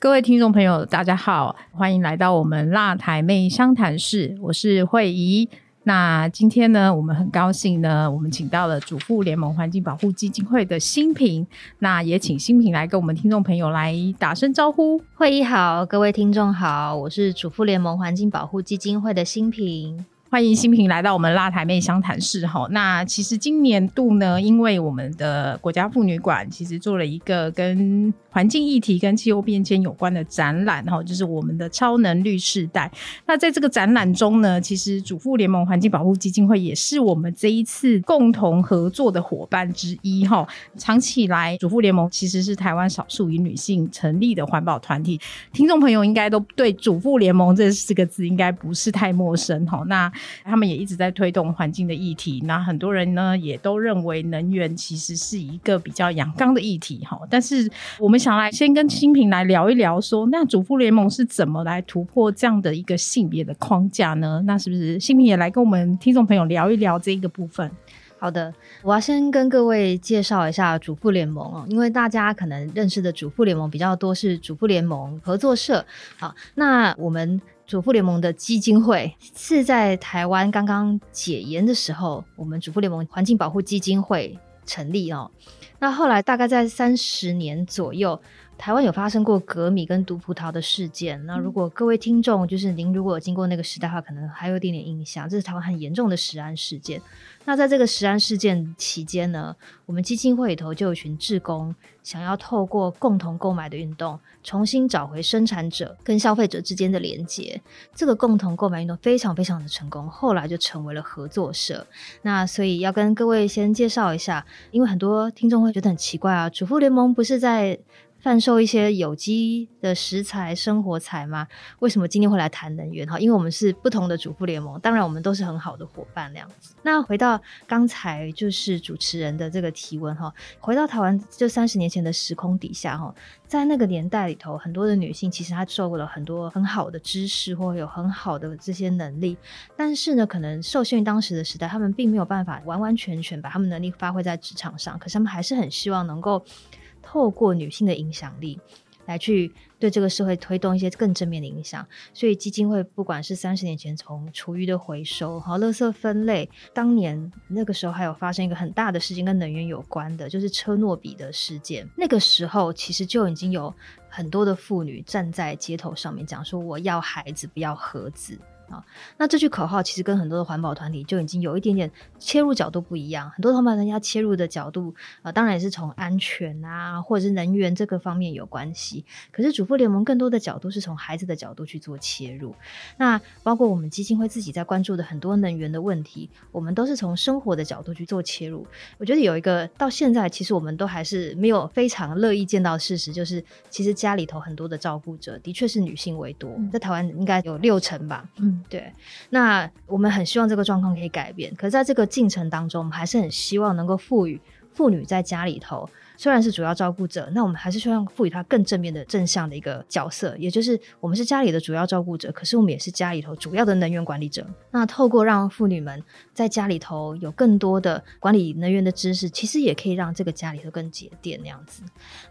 各位听众朋友，大家好，欢迎来到我们辣台妹商谈室，我是慧怡。那今天呢，我们很高兴呢，我们请到了主妇联盟环境保护基金会的新平，那也请新平来跟我们听众朋友来打声招呼。会议好，各位听众好，我是主妇联盟环境保护基金会的新平。欢迎新平来到我们辣台妹相谈室哈。那其实今年度呢，因为我们的国家妇女馆其实做了一个跟环境议题跟气候变迁有关的展览哈，就是我们的超能绿世代。那在这个展览中呢，其实主妇联盟环境保护基金会也是我们这一次共同合作的伙伴之一哈。长期以来，主妇联盟其实是台湾少数以女性成立的环保团体，听众朋友应该都对主妇联盟这四个字应该不是太陌生哈。那他们也一直在推动环境的议题，那很多人呢也都认为能源其实是一个比较阳刚的议题哈。但是我们想来先跟新平来聊一聊，说那主妇联盟是怎么来突破这样的一个性别的框架呢？那是不是新平也来跟我们听众朋友聊一聊这一个部分？好的，我要先跟各位介绍一下主妇联盟哦，因为大家可能认识的主妇联盟比较多是主妇联盟合作社好，那我们。主妇联盟的基金会是在台湾刚刚解严的时候，我们主妇联盟环境保护基金会成立哦。那后来大概在三十年左右，台湾有发生过革米跟毒葡萄的事件。那如果各位听众就是您如果有经过那个时代的话，可能还有一点点印象，这是台湾很严重的食安事件。那在这个食安事件期间呢，我们基金会里头就有群志工想要透过共同购买的运动，重新找回生产者跟消费者之间的连接。这个共同购买运动非常非常的成功，后来就成为了合作社。那所以要跟各位先介绍一下，因为很多听众会觉得很奇怪啊，主妇联盟不是在。贩售一些有机的食材、生活材吗？为什么今天会来谈能源？哈，因为我们是不同的主妇联盟，当然我们都是很好的伙伴那样子。那回到刚才就是主持人的这个提问哈，回到台湾这三十年前的时空底下哈，在那个年代里头，很多的女性其实她受过了很多很好的知识或有很好的这些能力，但是呢，可能受限于当时的时代，她们并没有办法完完全全把她们能力发挥在职场上，可是她们还是很希望能够。透过女性的影响力，来去对这个社会推动一些更正面的影响。所以基金会不管是三十年前从厨余的回收、和垃圾分类，当年那个时候还有发生一个很大的事情跟能源有关的，就是车诺比的事件。那个时候其实就已经有很多的妇女站在街头上面讲说：“我要孩子，不要盒子。”啊，那这句口号其实跟很多的环保团体就已经有一点点切入角度不一样。很多环保团体切入的角度啊，当然也是从安全啊，或者是能源这个方面有关系。可是主妇联盟更多的角度是从孩子的角度去做切入。那包括我们基金会自己在关注的很多能源的问题，我们都是从生活的角度去做切入。我觉得有一个到现在，其实我们都还是没有非常乐意见到事实，就是其实家里头很多的照顾者的确是女性为多，在台湾应该有六成吧。嗯。对，那我们很希望这个状况可以改变，可是在这个进程当中，我们还是很希望能够赋予妇女在家里头。虽然是主要照顾者，那我们还是希望赋予他更正面的正向的一个角色，也就是我们是家里的主要照顾者，可是我们也是家里头主要的能源管理者。那透过让妇女们在家里头有更多的管理能源的知识，其实也可以让这个家里头更节电那样子。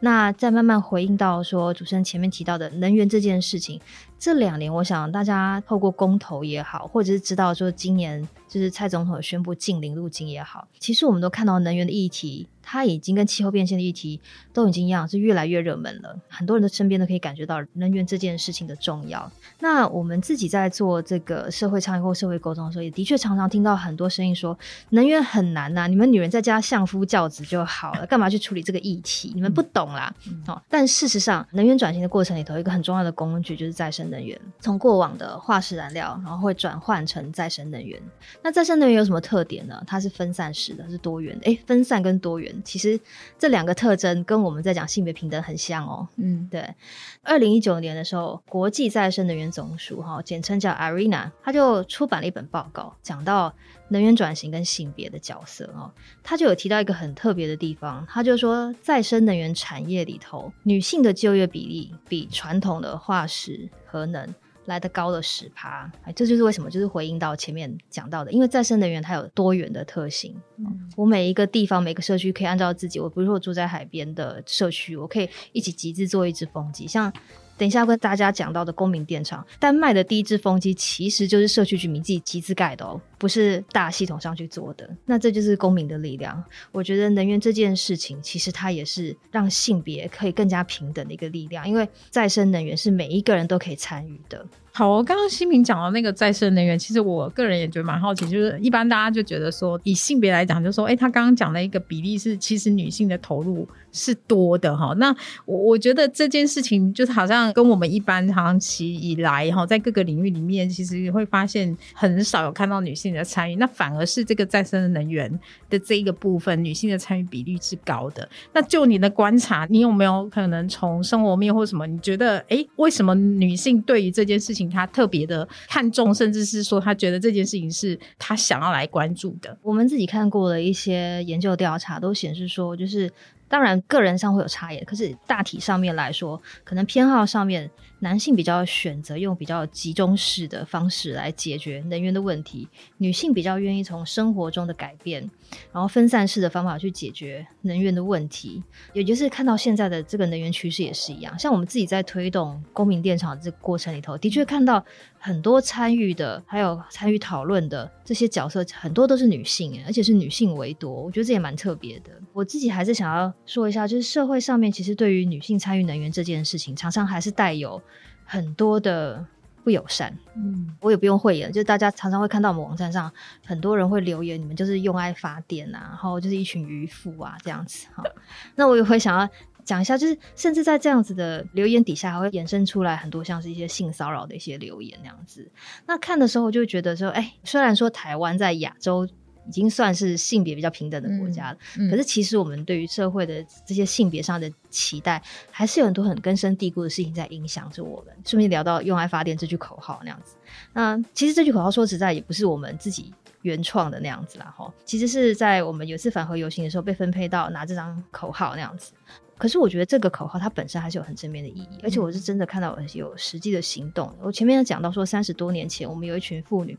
那再慢慢回应到说主持人前面提到的能源这件事情，这两年我想大家透过公投也好，或者是知道说今年就是蔡总统宣布禁零路径也好，其实我们都看到能源的议题。它已经跟气候变迁的议题都已经一样，是越来越热门了。很多人的身边都可以感觉到能源这件事情的重要。那我们自己在做这个社会倡议或社会沟通的时候，也的确常常听到很多声音说，能源很难呐，你们女人在家相夫教子就好了，干嘛去处理这个议题？你们不懂啦。哦，但事实上，能源转型的过程里头，一个很重要的工具就是再生能源，从过往的化石燃料，然后会转换成再生能源。那再生能源有什么特点呢？它是分散式的，是多元的。诶，分散跟多元。其实这两个特征跟我们在讲性别平等很像哦。嗯，对，二零一九年的时候，国际再生能源总署哈，简称叫 ARENA，他就出版了一本报告，讲到能源转型跟性别的角色哦。他就有提到一个很特别的地方，他就说再生能源产业里头，女性的就业比例比传统的化石、核能。来的高了十趴，哎，这就是为什么，就是回应到前面讲到的，因为再生能源它有多元的特性。我每一个地方、每个社区可以按照自己，我比如说我住在海边的社区，我可以一起集资做一支风机，像。等一下跟大家讲到的公民电厂，丹麦的第一支风机其实就是社区居民自己集资盖的哦，不是大系统上去做的。那这就是公民的力量。我觉得能源这件事情，其实它也是让性别可以更加平等的一个力量，因为再生能源是每一个人都可以参与的。好，刚刚新平讲到那个再生能源，其实我个人也觉得蛮好奇，就是一般大家就觉得说，以性别来讲，就说，哎，他刚刚讲的一个比例是，其实女性的投入是多的哈。那我我觉得这件事情就是好像跟我们一般长期以来哈，在各个领域里面，其实会发现很少有看到女性你的参与，那反而是这个再生能源的这一个部分，女性的参与比例是高的。那就你的观察，你有没有可能从生活面或什么，你觉得，哎，为什么女性对于这件事情？她特别的看重，甚至是说她觉得这件事情是她想要来关注的。我们自己看过的一些研究调查都显示说，就是当然个人上会有差异，可是大体上面来说，可能偏好上面。男性比较选择用比较集中式的方式来解决能源的问题，女性比较愿意从生活中的改变，然后分散式的方法去解决能源的问题。也就是看到现在的这个能源趋势也是一样，像我们自己在推动公民电厂这过程里头，的确看到很多参与的，还有参与讨论的这些角色，很多都是女性，而且是女性为多。我觉得这也蛮特别的。我自己还是想要说一下，就是社会上面其实对于女性参与能源这件事情，常常还是带有。很多的不友善，嗯，我也不用讳言，就是大家常常会看到我们网站上很多人会留言，你们就是用爱发电啊，然后就是一群渔夫啊这样子哈。那我也会想要讲一下，就是甚至在这样子的留言底下，还会衍生出来很多像是一些性骚扰的一些留言那样子。那看的时候就觉得说，哎，虽然说台湾在亚洲。已经算是性别比较平等的国家了，可是其实我们对于社会的这些性别上的期待，还是有很多很根深蒂固的事情在影响着我们。顺便聊到“用爱发电”这句口号那样子，那其实这句口号说实在也不是我们自己原创的那样子啦，哈，其实是在我们有一次反核游行的时候被分配到拿这张口号那样子。可是我觉得这个口号它本身还是有很正面的意义，而且我是真的看到有实际的行动。我前面讲到说，三十多年前我们有一群妇女。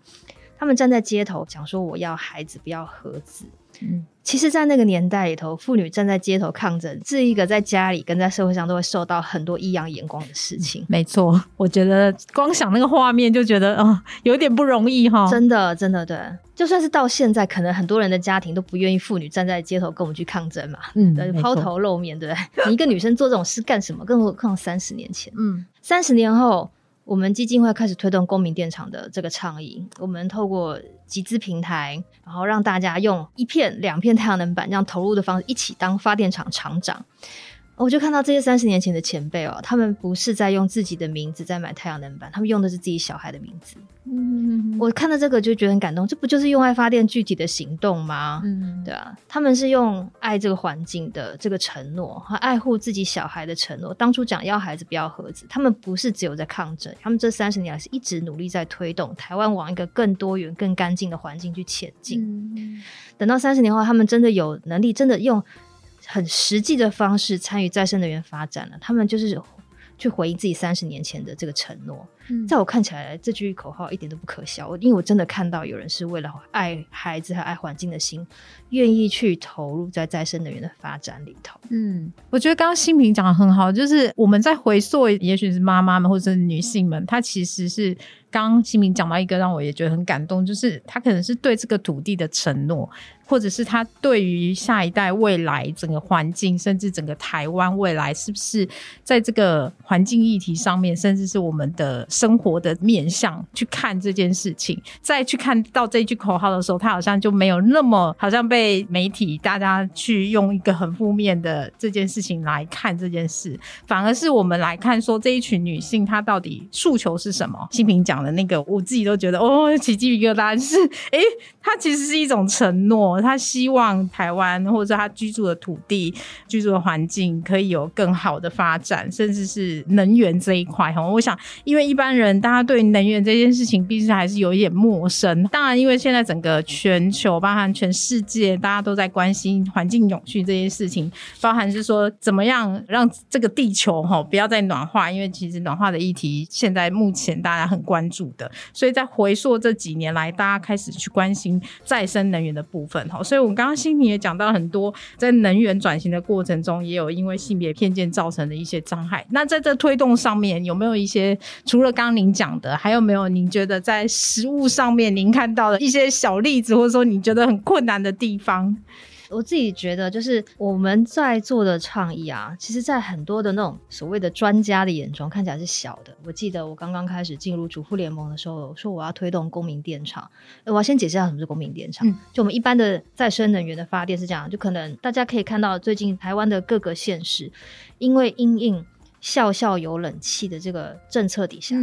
他们站在街头讲说：“我要孩子，不要盒子。”嗯，其实，在那个年代里头，妇女站在街头抗争，是一个在家里跟在社会上都会受到很多异样眼光的事情。没错，我觉得光想那个画面就觉得哦，有点不容易哈。真的，真的，对，就算是到现在，可能很多人的家庭都不愿意妇女站在街头跟我们去抗争嘛。嗯，抛头露面，对不对？你一个女生做这种事干什么？更何况三十年前，嗯，三十年后。我们基金会开始推动公民电厂的这个倡议。我们透过集资平台，然后让大家用一片、两片太阳能板这样投入的方式，一起当发电厂厂长。我就看到这些三十年前的前辈哦，他们不是在用自己的名字在买太阳能板，他们用的是自己小孩的名字。嗯，我看到这个就觉得很感动，这不就是用爱发电具体的行动吗？嗯，对啊，他们是用爱这个环境的这个承诺和爱护自己小孩的承诺。当初讲要孩子不要盒子，他们不是只有在抗争，他们这三十年来是一直努力在推动台湾往一个更多元、更干净的环境去前进。等到三十年后，他们真的有能力，真的用。很实际的方式参与再生能源发展了，他们就是去回应自己三十年前的这个承诺。在我看起来，这句口号一点都不可笑，因为我真的看到有人是为了爱孩子和爱环境的心，愿意去投入在再生能源的发展里头。嗯，我觉得刚刚新平讲的很好，就是我们在回溯，也许是妈妈们或者是女性们，她其实是。刚刚新平讲到一个让我也觉得很感动，就是她可能是对这个土地的承诺，或者是他对于下一代未来整个环境，甚至整个台湾未来是不是在这个环境议题上面，甚至是我们的生活的面向去看这件事情，再去看到这句口号的时候，他好像就没有那么好像被媒体大家去用一个很负面的这件事情来看这件事，反而是我们来看说这一群女性她到底诉求是什么。新平讲的那个，我自己都觉得哦，奇迹一个答案，是诶，它其实是一种承诺，他希望台湾或者他居住的土地、居住的环境可以有更好的发展，甚至是能源这一块哈。我想，因为一般一般人大家对能源这件事情，毕竟还是有一点陌生。当然，因为现在整个全球，包含全世界，大家都在关心环境永续这件事情，包含是说怎么样让这个地球哈不要再暖化，因为其实暖化的议题现在目前大家很关注的。所以在回溯这几年来，大家开始去关心再生能源的部分哈。所以我们刚刚心里也讲到很多，在能源转型的过程中，也有因为性别偏见造成的一些障碍。那在这推动上面，有没有一些除了刚刚您讲的，还有没有您觉得在食物上面您看到的一些小例子，或者说你觉得很困难的地方？我自己觉得，就是我们在做的倡议啊，其实，在很多的那种所谓的专家的眼中，看起来是小的。我记得我刚刚开始进入主妇联盟的时候，说我要推动公民电厂。我要先解释一下什么是公民电厂。就我们一般的再生能源的发电是这样，就可能大家可以看到，最近台湾的各个县市，因为因应校校有冷气的这个政策底下。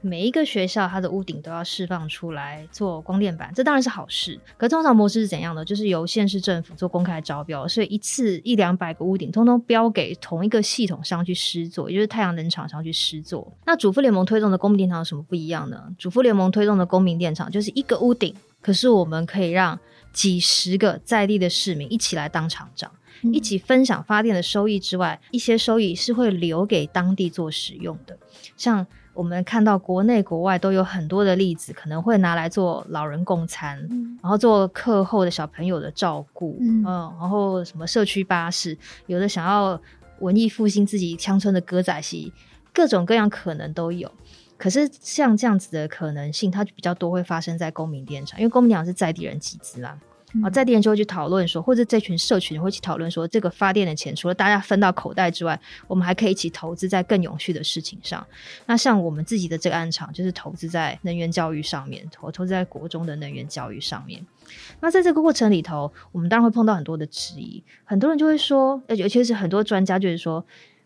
每一个学校，它的屋顶都要释放出来做光电板，这当然是好事。可通常模式是怎样的？就是由县市政府做公开招标，所以一次一两百个屋顶，通通标给同一个系统上去施作，也就是太阳能厂商去施作。那主妇联盟推动的公民电厂有什么不一样呢？主妇联盟推动的公民电厂就是一个屋顶，可是我们可以让几十个在地的市民一起来当厂长，一起分享发电的收益之外，一些收益是会留给当地做使用的，像。我们看到国内国外都有很多的例子，可能会拿来做老人共餐，然后做课后的小朋友的照顾，嗯，然后什么社区巴士，有的想要文艺复兴自己乡村的歌仔戏，各种各样可能都有。可是像这样子的可能性，它就比较多会发生在公民电厂，因为公民电厂是在地人集资啦。啊，在地人就会去讨论说，或者这群社群会去讨论说，这个发电的钱除了大家分到口袋之外，我们还可以一起投资在更永续的事情上。那像我们自己的这个案场，就是投资在能源教育上面，投投资在国中的能源教育上面。那在这个过程里头，我们当然会碰到很多的质疑，很多人就会说，尤其是很多专家就是说。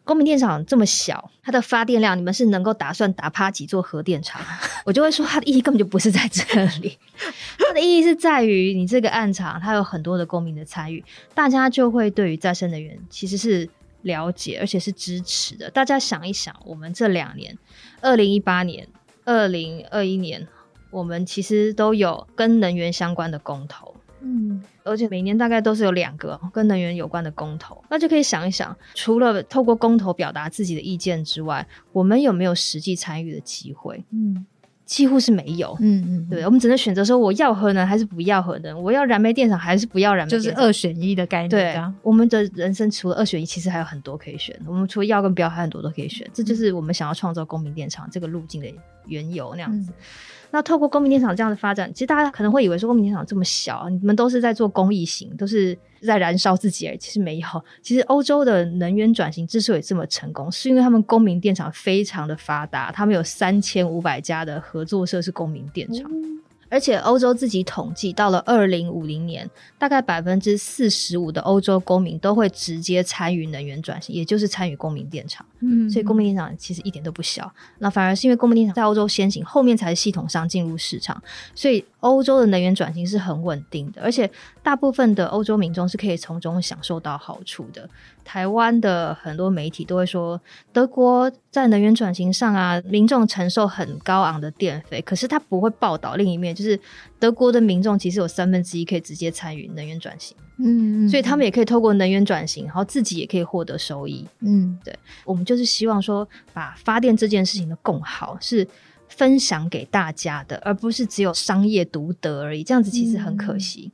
公民电厂这么小，它的发电量，你们是能够打算打趴几座核电厂？我就会说，它的意义根本就不是在这里，它的意义是在于你这个暗场，它有很多的公民的参与，大家就会对于再生能源其实是了解，而且是支持的。大家想一想，我们这两年，二零一八年、二零二一年，我们其实都有跟能源相关的公投。嗯，而且每年大概都是有两个跟能源有关的公投，那就可以想一想，除了透过公投表达自己的意见之外，我们有没有实际参与的机会？嗯，几乎是没有。嗯嗯，对，我们只能选择说我要核能还是不要核能，我要燃煤电厂还是不要燃煤，就是二选一的概念。对，我们的人生除了二选一，其实还有很多可以选。我们除了要跟不要，还很多都可以选。这就是我们想要创造公民电厂这个路径的缘由那样子。那透过公民电厂这样的发展，其实大家可能会以为说公民电厂这么小，你们都是在做公益型，都是在燃烧自己而已。其实没有，其实欧洲的能源转型之所以这么成功，是因为他们公民电厂非常的发达，他们有三千五百家的合作社是公民电厂。而且欧洲自己统计，到了二零五零年，大概百分之四十五的欧洲公民都会直接参与能源转型，也就是参与公民电厂。嗯，所以公民电厂其实一点都不小。那反而是因为公民电厂在欧洲先行，后面才是系统上进入市场，所以欧洲的能源转型是很稳定的，而且大部分的欧洲民众是可以从中享受到好处的。台湾的很多媒体都会说，德国在能源转型上啊，民众承受很高昂的电费，可是他不会报道另一面，就是德国的民众其实有三分之一可以直接参与能源转型，嗯，所以他们也可以透过能源转型，然后自己也可以获得收益，嗯，对，我们就是希望说，把发电这件事情的共好是分享给大家的，而不是只有商业独得而已，这样子其实很可惜。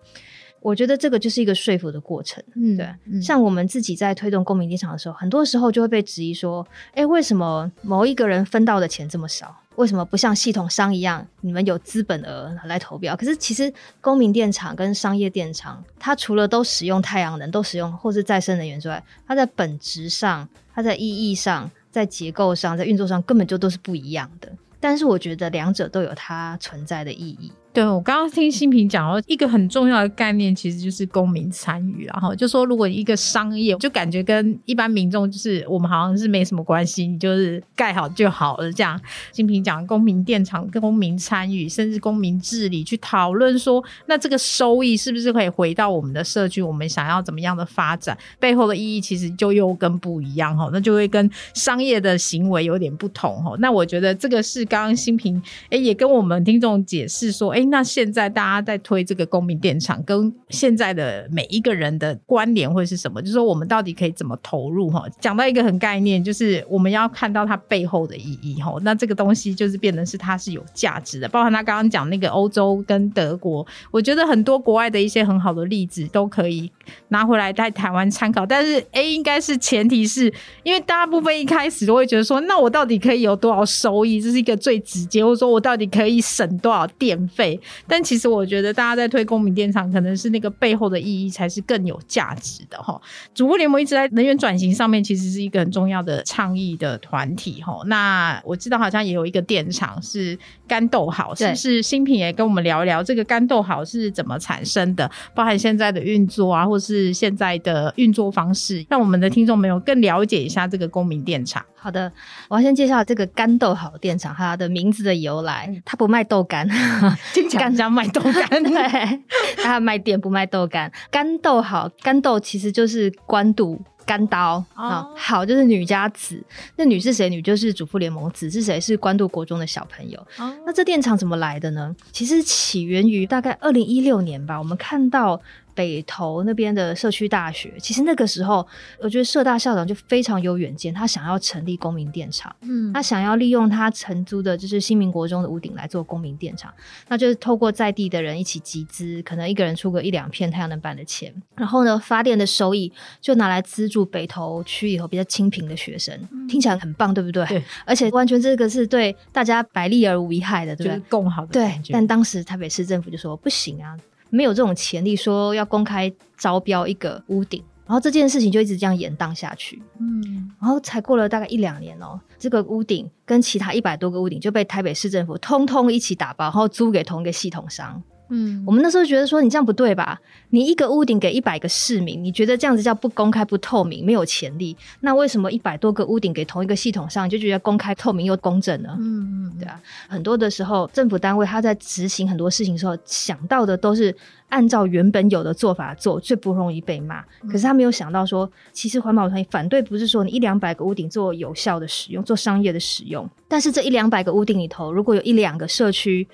我觉得这个就是一个说服的过程，嗯，对。像我们自己在推动公民电厂的时候，很多时候就会被质疑说：“哎，为什么某一个人分到的钱这么少？为什么不像系统商一样，你们有资本额来投标？可是其实公民电厂跟商业电厂，它除了都使用太阳能、都使用或是再生能源之外，它在本质上、它在意义上、在结构上、在运作上，根本就都是不一样的。”但是我觉得两者都有它存在的意义。对我刚刚听新平讲哦一个很重要的概念，其实就是公民参与，然后就说如果一个商业就感觉跟一般民众就是我们好像是没什么关系，你就是盖好就好了这样。新平讲公民电厂、公民参与，甚至公民治理，去讨论说，那这个收益是不是可以回到我们的社区？我们想要怎么样的发展？背后的意义其实就又跟不一样哈，那就会跟商业的行为有点不同哈。那我觉得这个是刚刚新平哎也跟我们听众解释说，哎。那现在大家在推这个公民电厂，跟现在的每一个人的关联会是什么？就是说我们到底可以怎么投入？哈，讲到一个很概念，就是我们要看到它背后的意义。哈，那这个东西就是变成是它是有价值的。包含他刚刚讲那个欧洲跟德国，我觉得很多国外的一些很好的例子都可以拿回来在台湾参考。但是 A 应该是前提是因为大部分一开始都会觉得说，那我到底可以有多少收益？这是一个最直接，或者说我到底可以省多少电费？但其实我觉得，大家在推公民电厂，可能是那个背后的意义才是更有价值的哈。主播联盟一直在能源转型上面，其实是一个很重要的倡议的团体哈。那我知道好像也有一个电厂是干豆好，是不是？新品也跟我们聊一聊这个干豆好是怎么产生的，包含现在的运作啊，或是现在的运作方式，让我们的听众朋友更了解一下这个公民电厂。好的，我要先介绍这个干豆好电厂它的名字的由来。它不卖豆干，干家卖豆干，对，他卖店不卖豆干。干豆好，干豆其实就是官渡干刀啊，好就是女家子。那女是谁？女就是主妇联盟，子是谁？是官渡国中的小朋友。那这电厂怎么来的呢？其实起源于大概二零一六年吧，我们看到。北投那边的社区大学，其实那个时候，我觉得社大校长就非常有远见，他想要成立公民电厂，嗯，他想要利用他承租的就是新民国中的屋顶来做公民电厂，那就是透过在地的人一起集资，可能一个人出个一两片太阳能板的钱，然后呢，发电的收益就拿来资助北投区以后比较清贫的学生，听起来很棒，对不对？对，而且完全这个是对大家百利而无一害的，对不对？共好的对，但当时台北市政府就说不行啊。没有这种潜力，说要公开招标一个屋顶，然后这件事情就一直这样延宕下去。嗯，然后才过了大概一两年哦，这个屋顶跟其他一百多个屋顶就被台北市政府通通一起打包，然后租给同一个系统商。嗯，我们那时候觉得说你这样不对吧？你一个屋顶给一百个市民，你觉得这样子叫不公开、不透明、没有潜力？那为什么一百多个屋顶给同一个系统上，就觉得公开、透明又公正呢？嗯嗯，对啊。很多的时候，政府单位他在执行很多事情的时候，想到的都是按照原本有的做法做，最不容易被骂。可是他没有想到说，其实环保团体反对不是说你一两百个屋顶做有效的使用、做商业的使用，但是这一两百个屋顶里头，如果有一两个社区。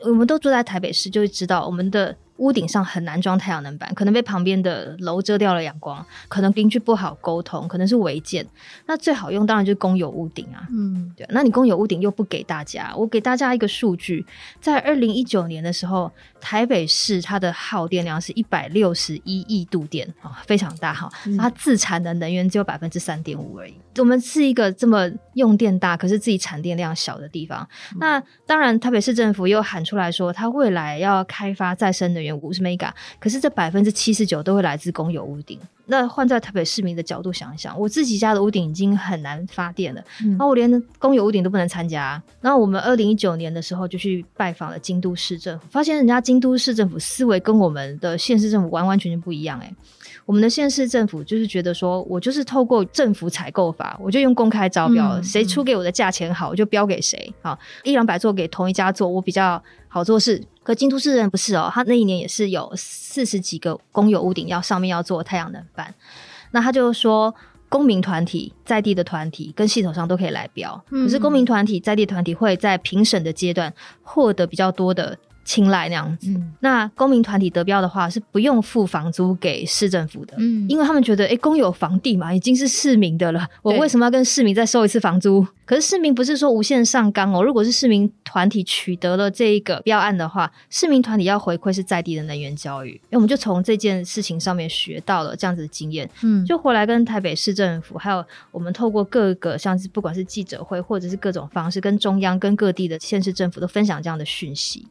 我们都住在台北市，就会知道我们的。屋顶上很难装太阳能板，可能被旁边的楼遮掉了阳光，可能邻居不好沟通，可能是违建。那最好用当然就是公有屋顶啊。嗯，对。那你公有屋顶又不给大家，我给大家一个数据，在二零一九年的时候，台北市它的耗电量是一百六十一亿度电啊，非常大哈。它自产的能源只有百分之三点五而已。我们是一个这么用电大，可是自己产电量小的地方。那当然，台北市政府又喊出来说，它未来要开发再生能源。五十 mega，可是这百分之七十九都会来自公有屋顶。那换在台北市民的角度想一想，我自己家的屋顶已经很难发电了，然后我连公有屋顶都不能参加。然后我们二零一九年的时候就去拜访了京都市政府，发现人家京都市政府思维跟我们的县市政府完完全全不一样。哎，我们的县市政府就是觉得说，我就是透过政府采购法，我就用公开招标，谁出给我的价钱好，我就标给谁。好，一两百座给同一家做，我比较好做事。可京都市人不是哦，他那一年也是有四十几个公有屋顶要上面要做太阳能板，那他就说公民团体在地的团体跟系统上都可以来标，可是公民团体在地团体会在评审的阶段获得比较多的。青睐那样子，那公民团体得标的话是不用付房租给市政府的，嗯，因为他们觉得，哎，公有房地嘛，已经是市民的了，我为什么要跟市民再收一次房租？可是市民不是说无限上纲哦，如果是市民团体取得了这一个标案的话，市民团体要回馈是在地的能源教育，因为我们就从这件事情上面学到了这样子的经验，嗯，就回来跟台北市政府，还有我们透过各个像是不管是记者会或者是各种方式，跟中央跟各地的县市政府都分享这样的讯息。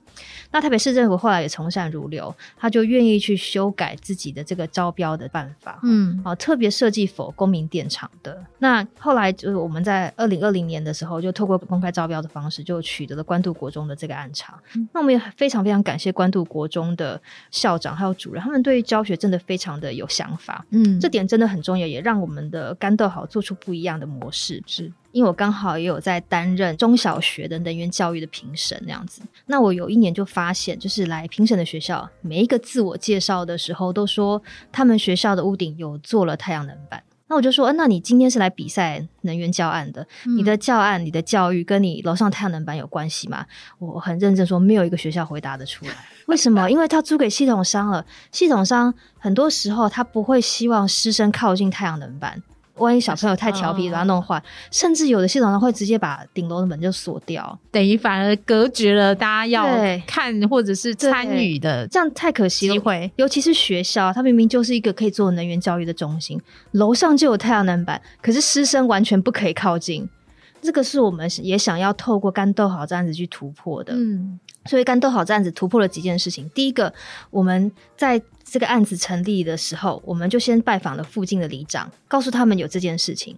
那台北市政府后来也从善如流，他就愿意去修改自己的这个招标的办法，嗯，啊，特别设计否公民电厂的。那后来就是我们在二零二零年的时候，就透过公开招标的方式，就取得了关渡国中的这个案场。那我们也非常非常感谢关渡国中的校长还有主任，他们对于教学真的非常的有想法，嗯，这点真的很重要，也让我们的干豆好做出不一样的模式。是因为我刚好也有在担任中小学的能源教育的评审那样子，那我有一年就发现，就是来评审的学校，每一个自我介绍的时候都说他们学校的屋顶有做了太阳能板。那我就说，呃那你今天是来比赛能源教案的，你的教案、你的教育跟你楼上太阳能板有关系吗？我很认真说，没有一个学校回答得出来。为什么？因为他租给系统商了，系统商很多时候他不会希望师生靠近太阳能板。万一小朋友太调皮，哦把它弄坏，甚至有的系统商会直接把顶楼的门就锁掉，等于反而隔绝了大家要看或者是参与的这样太可惜了。机会。尤其是学校，它明明就是一个可以做能源教育的中心，楼上就有太阳能板，可是师生完全不可以靠近。这个是我们也想要透过干豆好这样子去突破的。嗯，所以干豆好这样子突破了几件事情。第一个，我们在这个案子成立的时候，我们就先拜访了附近的里长，告诉他们有这件事情，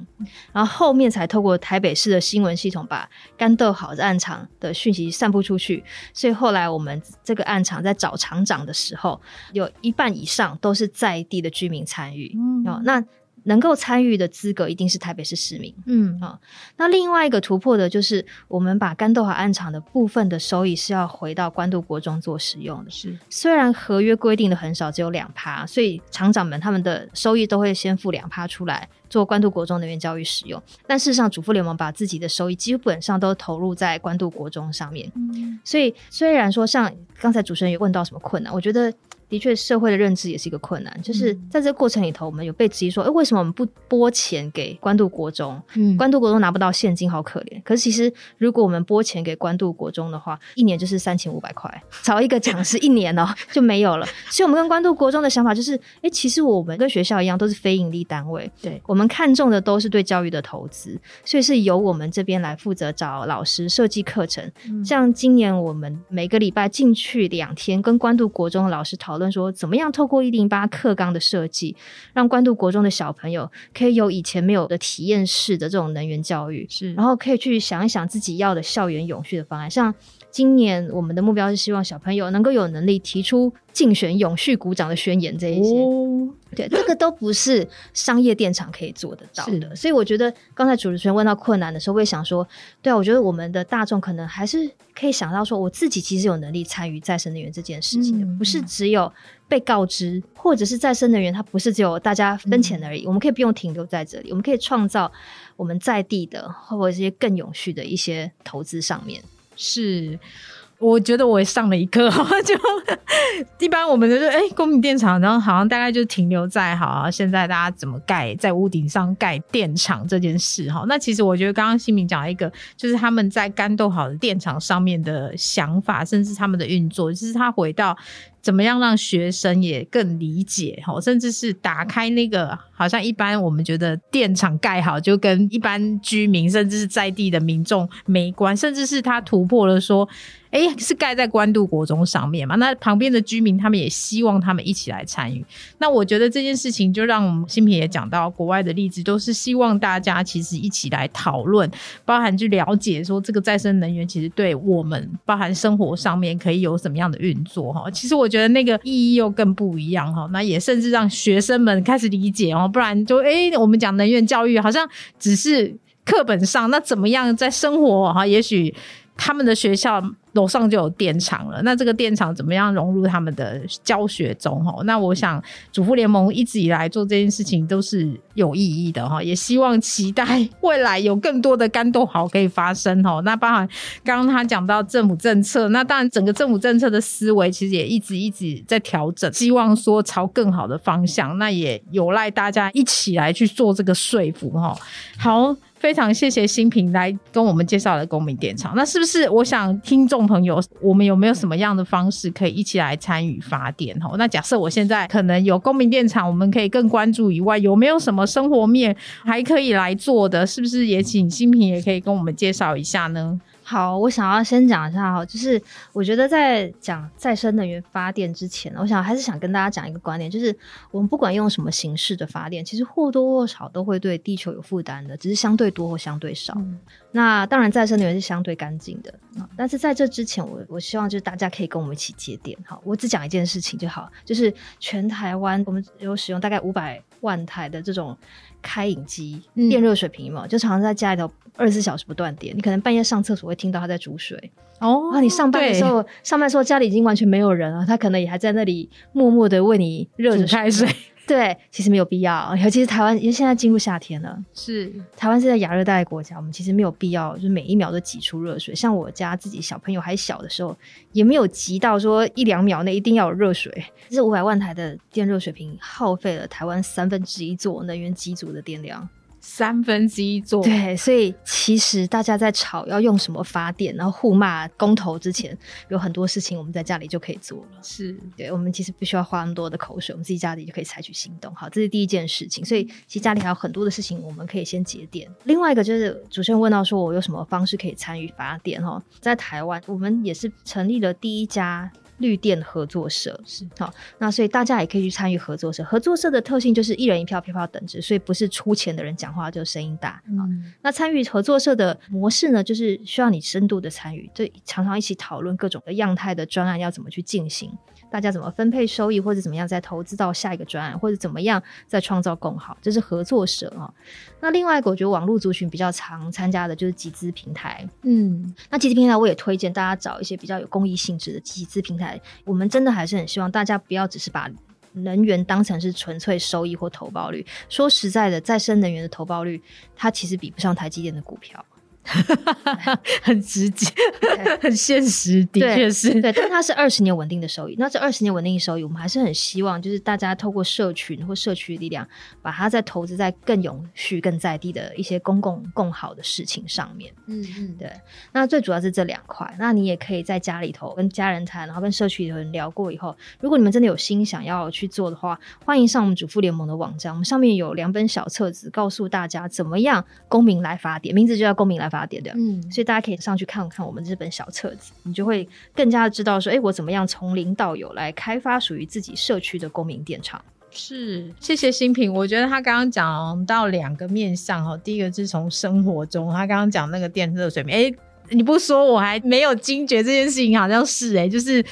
然后后面才透过台北市的新闻系统把干豆好的案场的讯息散布出去。所以后来我们这个案场在找厂长的时候，有一半以上都是在地的居民参与。嗯哦，那能够参与的资格一定是台北市市民。嗯啊那另外一个突破的就是，我们把干豆好案场的部分的收益是要回到关渡国中做使用的。是虽然合约规定的很少，只有两趴，所以厂长们他们的收益都会先付两趴出来做关渡国中能源教育使用。但事实上，主妇联盟把自己的收益基本上都投入在关渡国中上面。所以虽然说像刚才主持人也问到什么困难，我觉得。的确，社会的认知也是一个困难。就是在这个过程里头，我们有被质疑说，哎，为什么我们不拨钱给关渡国中？嗯关渡国中拿不到现金，好可怜。可是其实，如果我们拨钱给关渡国中的话，一年就是三千五百块，找一个讲师一年哦 就没有了。所以，我们跟关渡国中的想法就是，哎，其实我们跟学校一样，都是非盈利单位，对我们看中的都是对教育的投资，所以是由我们这边来负责找老师设计课程。像今年我们每个礼拜进去两天，跟关渡国中的老师讨论说，怎么样透过一零八课纲的设计，让关渡国中的小朋友可以有以前没有的体验式的这种能源教育，是然后可以去想一想自己要的校园永续的方案。像今年我们的目标是希望小朋友能够有能力提出竞选永续鼓掌的宣言这一些。哦，对，这个都不是商业电厂可以做得到的。所以我觉得刚才主持人问到困难的时候，我也想说，对啊，我觉得我们的大众可能还是可以想到说，我自己其实有能力参与再生能源这件事情的，嗯不是只有被告知，或者是再生能源，它不是只有大家分钱而已。我们可以不用停留在这里，我们可以创造我们在地的或者一些更永续的一些投资上面。是。我觉得我也上了一课，就一般我们就是哎，公民电厂，然后好像大概就停留在好，现在大家怎么盖在屋顶上盖电厂这件事哈。那其实我觉得刚刚新民讲了一个，就是他们在干豆好的电厂上面的想法，甚至他们的运作，就是他回到怎么样让学生也更理解哈，甚至是打开那个好像一般我们觉得电厂盖好就跟一般居民甚至是在地的民众没关，甚至是他突破了说。哎，是盖在关渡国中上面嘛？那旁边的居民他们也希望他们一起来参与。那我觉得这件事情就让我们新平也讲到国外的例子，都是希望大家其实一起来讨论，包含去了解说这个再生能源其实对我们包含生活上面可以有什么样的运作哈。其实我觉得那个意义又更不一样哈。那也甚至让学生们开始理解哦，不然就哎我们讲能源教育好像只是课本上，那怎么样在生活哈？也许他们的学校。楼上就有电厂了，那这个电厂怎么样融入他们的教学中？哈，那我想主妇联盟一直以来做这件事情都是有意义的哈，也希望期待未来有更多的干豆好可以发生哈。那包含刚刚他讲到政府政策，那当然整个政府政策的思维其实也一直一直在调整，希望说朝更好的方向，那也有赖大家一起来去做这个说服哈。好。非常谢谢新平来跟我们介绍了公民电厂，那是不是我想听众朋友，我们有没有什么样的方式可以一起来参与发电？哈，那假设我现在可能有公民电厂，我们可以更关注以外，有没有什么生活面还可以来做的？是不是也请新平也可以跟我们介绍一下呢？好，我想要先讲一下哈，就是我觉得在讲再生能源发电之前，我想还是想跟大家讲一个观点，就是我们不管用什么形式的发电，其实或多或少都会对地球有负担的，只是相对多或相对少。那当然，再生能源是相对干净的啊，但是在这之前，我我希望就是大家可以跟我们一起节电。哈，我只讲一件事情就好，就是全台湾我们有使用大概五百万台的这种开饮机、电热水瓶嘛，就常常在家里头二十四小时不断电，你可能半夜上厕所会听到它在煮水。哦啊，你上班的时候，上班的时候家里已经完全没有人了，他可能也还在那里默默的为你热着开水。对，其实没有必要，尤其是台湾，因为现在进入夏天了，是台湾是在亚热带国家，我们其实没有必要，就是每一秒都挤出热水。像我家自己小朋友还小的时候，也没有急到说一两秒内一定要有热水。这五百万台的电热水瓶耗费了台湾三分之一座能源机组的电量。三分之一座，对，所以其实大家在吵要用什么发电，然后互骂公投之前，有很多事情我们在家里就可以做了。是对，我们其实不需要花那么多的口水，我们自己家里就可以采取行动。好，这是第一件事情。所以其实家里还有很多的事情，我们可以先节电。另外一个就是主持人问到说，我有什么方式可以参与发电？哈，在台湾，我们也是成立了第一家。绿电合作社是好，那所以大家也可以去参与合作社。合作社的特性就是一人一票，票票等值，所以不是出钱的人讲话就声音大啊。那参与合作社的模式呢，就是需要你深度的参与，就常常一起讨论各种的样态的专案要怎么去进行。大家怎么分配收益，或者怎么样再投资到下一个专案，或者怎么样再创造更好，这是合作社啊。那另外一个，我觉得网络族群比较常参加的就是集资平台。嗯，那集资平台我也推荐大家找一些比较有公益性质的集资平台。我们真的还是很希望大家不要只是把能源当成是纯粹收益或投报率。说实在的，再生能源的投报率，它其实比不上台积电的股票。很直接，很现实，的确是对。但它是二十年稳定的收益，那这二十年稳定的收益，我们还是很希望，就是大家透过社群或社区的力量，把它再投资在更永续、更在地的一些公共共好的事情上面。嗯嗯，对。那最主要是这两块。那你也可以在家里头跟家人谈，然后跟社区里头人聊过以后，如果你们真的有心想要去做的话，欢迎上我们主妇联盟的网站，我们上面有两本小册子，告诉大家怎么样公民来发电，名字就叫公民来发。发电的，嗯，所以大家可以上去看看我们这本小册子，你就会更加的知道说，哎，我怎么样从零到有来开发属于自己社区的公民电厂。是，谢谢新平。我觉得他刚刚讲到两个面向哦，第一个是从生活中，他刚刚讲那个电热水瓶，哎，你不说我还没有惊觉这件事情，好像是哎，就是。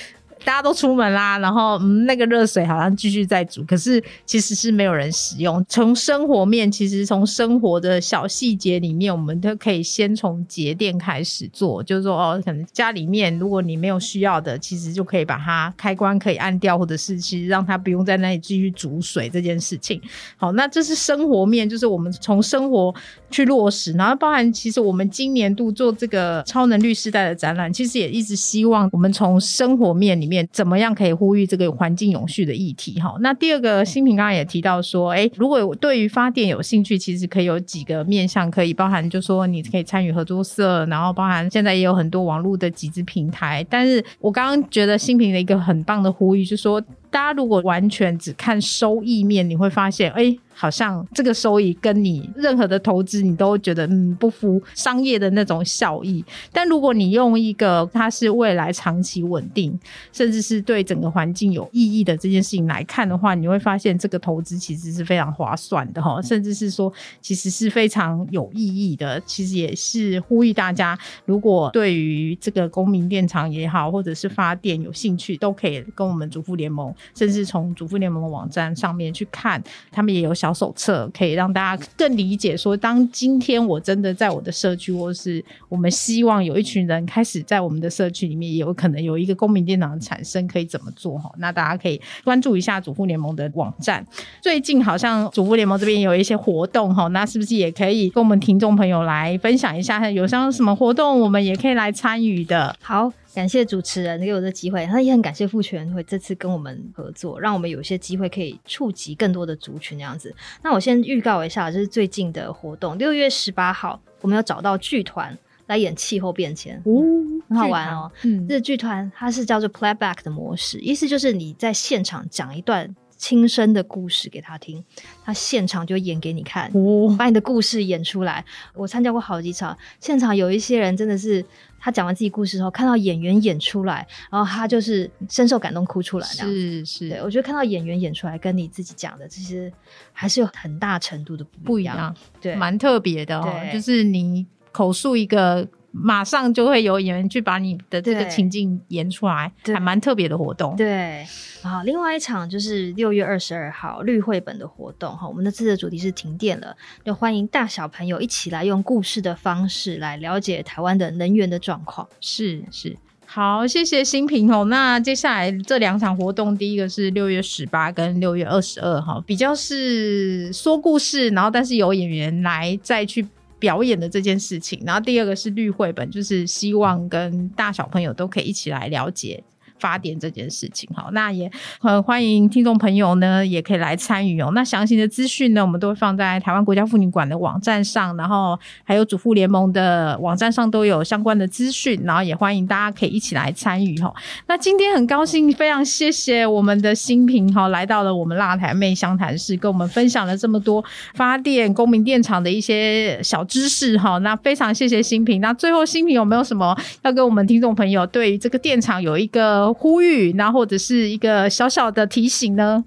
大家都出门啦，然后嗯，那个热水好像继续在煮，可是其实是没有人使用。从生活面，其实从生活的小细节里面，我们都可以先从节电开始做，就是说哦，可能家里面如果你没有需要的，其实就可以把它开关可以按掉，或者是其实让它不用在那里继续煮水这件事情。好，那这是生活面，就是我们从生活去落实，然后包含其实我们今年度做这个超能绿时代的展览，其实也一直希望我们从生活面里。面怎么样可以呼吁这个环境永续的议题？哈，那第二个新平刚刚也提到说，哎，如果对于发电有兴趣，其实可以有几个面向，可以包含，就说你可以参与合作社，然后包含现在也有很多网络的集资平台。但是我刚刚觉得新平的一个很棒的呼吁，是说，大家如果完全只看收益面，你会发现，哎。好像这个收益跟你任何的投资，你都觉得嗯不符商业的那种效益。但如果你用一个它是未来长期稳定，甚至是对整个环境有意义的这件事情来看的话，你会发现这个投资其实是非常划算的哈，甚至是说其实是非常有意义的。其实也是呼吁大家，如果对于这个公民电厂也好，或者是发电有兴趣，都可以跟我们主妇联盟，甚至从主妇联盟的网站上面去看，他们也有小。手册可以让大家更理解，说当今天我真的在我的社区，或是我们希望有一群人开始在我们的社区里面，也有可能有一个公民电脑的产生，可以怎么做哈？那大家可以关注一下主妇联盟的网站。最近好像主妇联盟这边有一些活动哈，那是不是也可以跟我们听众朋友来分享一下？有像什么活动，我们也可以来参与的。好。感谢主持人给我的机会，他也很感谢父权会这次跟我们合作，让我们有些机会可以触及更多的族群这样子。那我先预告一下，就是最近的活动，六月十八号，我们要找到剧团来演气候变迁，哦，很好玩哦。嗯，这剧团它是叫做 playback 的模式，意思就是你在现场讲一段。亲身的故事给他听，他现场就演给你看，哦，把你的故事演出来。我参加过好几场，现场有一些人真的是。他讲完自己故事后，看到演员演出来，然后他就是深受感动，哭出来。是是，对我觉得看到演员演出来，跟你自己讲的，其实还是有很大程度的不一样，对，蛮特别的哦。就是你口述一个。马上就会有演员去把你的这个情境演出来，还蛮特别的活动。对，好，另外一场就是六月二十二号绿绘本的活动哈。我们的这次主题是停电了，就欢迎大小朋友一起来用故事的方式来了解台湾的能源的状况。是是，好，谢谢新平哦。那接下来这两场活动，第一个是六月十八跟六月二十二号，比较是说故事，然后但是有演员来再去。表演的这件事情，然后第二个是绿绘本，就是希望跟大小朋友都可以一起来了解。发电这件事情，好，那也很欢迎听众朋友呢，也可以来参与哦。那详细的资讯呢，我们都会放在台湾国家妇女馆的网站上，然后还有主妇联盟的网站上都有相关的资讯，然后也欢迎大家可以一起来参与哈。那今天很高兴，非常谢谢我们的新平哈，来到了我们辣台妹湘潭市，跟我们分享了这么多发电公民电厂的一些小知识哈。那非常谢谢新平。那最后新平有没有什么要跟我们听众朋友对于这个电厂有一个？呼吁，那或者是一个小小的提醒呢？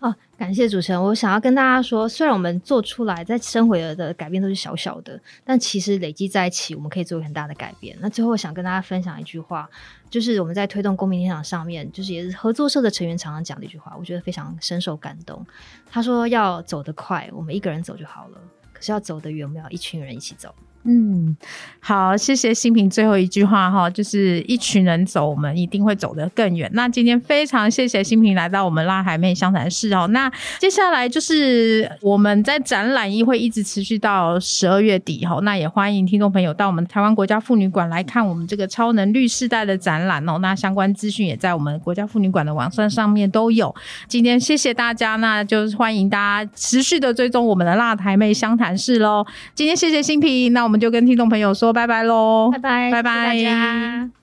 哦，感谢主持人。我想要跟大家说，虽然我们做出来在生活的改变都是小小的，但其实累积在一起，我们可以做很大的改变。那最后想跟大家分享一句话，就是我们在推动公民电厂上面，就是也是合作社的成员常常讲的一句话，我觉得非常深受感动。他说：“要走得快，我们一个人走就好了；可是要走得远，我们要一群人一起走。”嗯，好，谢谢新平最后一句话哈，就是一群人走，我们一定会走得更远。那今天非常谢谢新平来到我们拉海妹湘潭市哦。那接下来就是我们在展览一会一直持续到十二月底哈。那也欢迎听众朋友到我们台湾国家妇女馆来看我们这个超能律世代的展览哦。那相关资讯也在我们国家妇女馆的网站上面都有。今天谢谢大家，那就是欢迎大家持续的追踪我们的辣台妹湘潭市喽。今天谢谢新平，那我。我们就跟听众朋友说拜拜喽，拜拜，拜拜，大家。